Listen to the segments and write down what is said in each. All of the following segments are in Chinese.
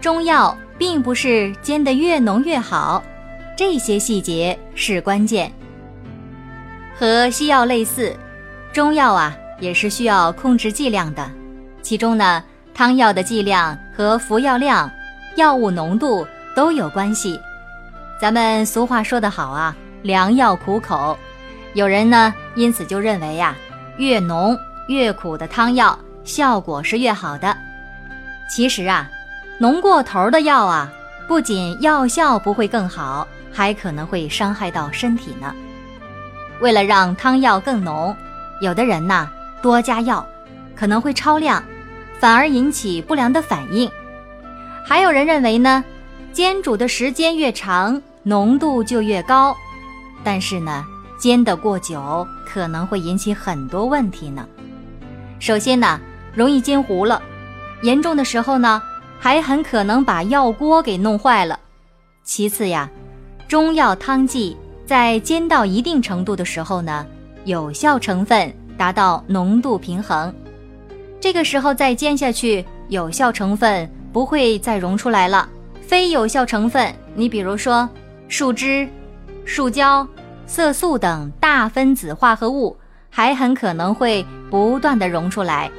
中药并不是煎得越浓越好，这些细节是关键。和西药类似，中药啊也是需要控制剂量的，其中呢，汤药的剂量和服药量、药物浓度都有关系。咱们俗话说得好啊，良药苦口，有人呢因此就认为呀，越浓越苦的汤药效果是越好的。其实啊，浓过头的药啊，不仅药效不会更好，还可能会伤害到身体呢。为了让汤药更浓，有的人呐多加药，可能会超量，反而引起不良的反应。还有人认为呢，煎煮的时间越长，浓度就越高，但是呢，煎得过久可能会引起很多问题呢。首先呢，容易煎糊了。严重的时候呢，还很可能把药锅给弄坏了。其次呀，中药汤剂在煎到一定程度的时候呢，有效成分达到浓度平衡，这个时候再煎下去，有效成分不会再溶出来了。非有效成分，你比如说树脂、树胶、色素等大分子化合物，还很可能会不断的溶出来。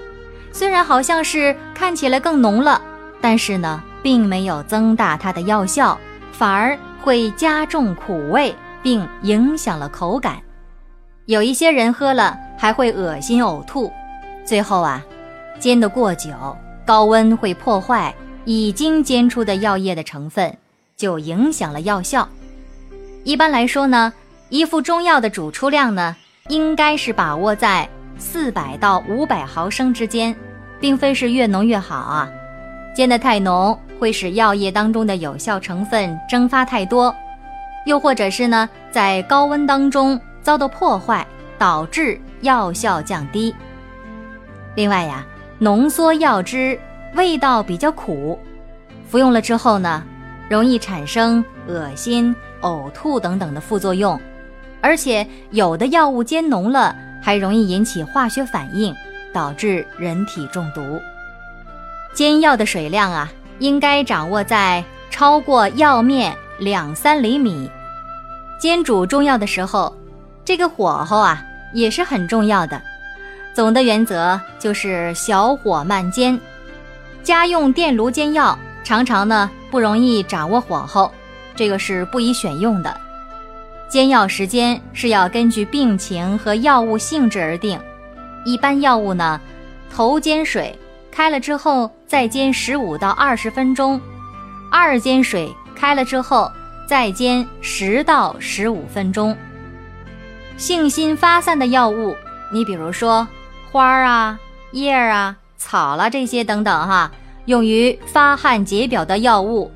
虽然好像是看起来更浓了，但是呢，并没有增大它的药效，反而会加重苦味，并影响了口感。有一些人喝了还会恶心呕吐。最后啊，煎得过久，高温会破坏已经煎出的药液的成分，就影响了药效。一般来说呢，一副中药的煮出量呢，应该是把握在。四百到五百毫升之间，并非是越浓越好啊。煎得太浓会使药液当中的有效成分蒸发太多，又或者是呢在高温当中遭到破坏，导致药效降低。另外呀，浓缩药汁味道比较苦，服用了之后呢，容易产生恶心、呕吐等等的副作用，而且有的药物煎浓了。还容易引起化学反应，导致人体中毒。煎药的水量啊，应该掌握在超过药面两三厘米。煎煮中药的时候，这个火候啊也是很重要的。总的原则就是小火慢煎。家用电炉煎药常常呢不容易掌握火候，这个是不宜选用的。煎药时间是要根据病情和药物性质而定。一般药物呢，头煎水开了之后再煎十五到二十分钟，二煎水开了之后再煎十到十五分钟。性辛发散的药物，你比如说花儿啊、叶儿啊、草啦这些等等哈，用于发汗解表的药物，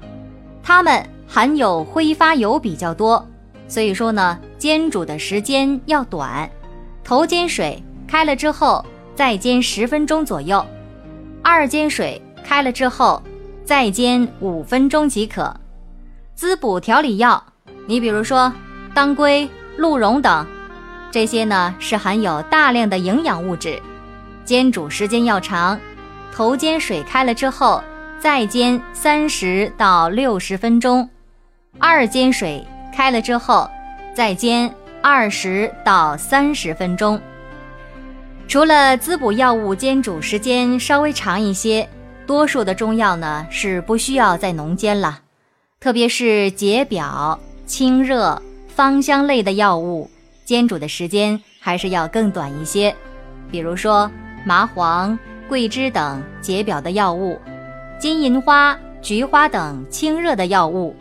它们含有挥发油比较多。所以说呢，煎煮的时间要短，头煎水开了之后再煎十分钟左右，二煎水开了之后再煎五分钟即可。滋补调理药，你比如说当归、鹿茸等，这些呢是含有大量的营养物质，煎煮时间要长，头煎水开了之后再煎三十到六十分钟，二煎水。开了之后，再煎二十到三十分钟。除了滋补药物煎煮时间稍微长一些，多数的中药呢是不需要再浓煎了。特别是解表、清热、芳香类的药物，煎煮的时间还是要更短一些。比如说麻黄、桂枝等解表的药物，金银花、菊花等清热的药物，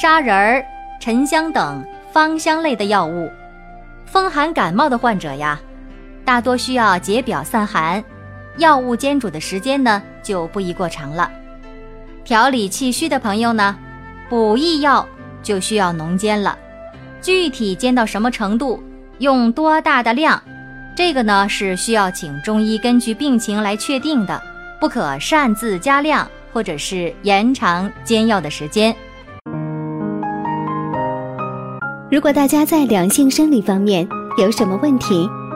砂仁儿。沉香等芳香类的药物，风寒感冒的患者呀，大多需要解表散寒，药物煎煮的时间呢就不宜过长了。调理气虚的朋友呢，补益药就需要浓煎了。具体煎到什么程度，用多大的量，这个呢是需要请中医根据病情来确定的，不可擅自加量或者是延长煎药的时间。如果大家在两性生理方面有什么问题，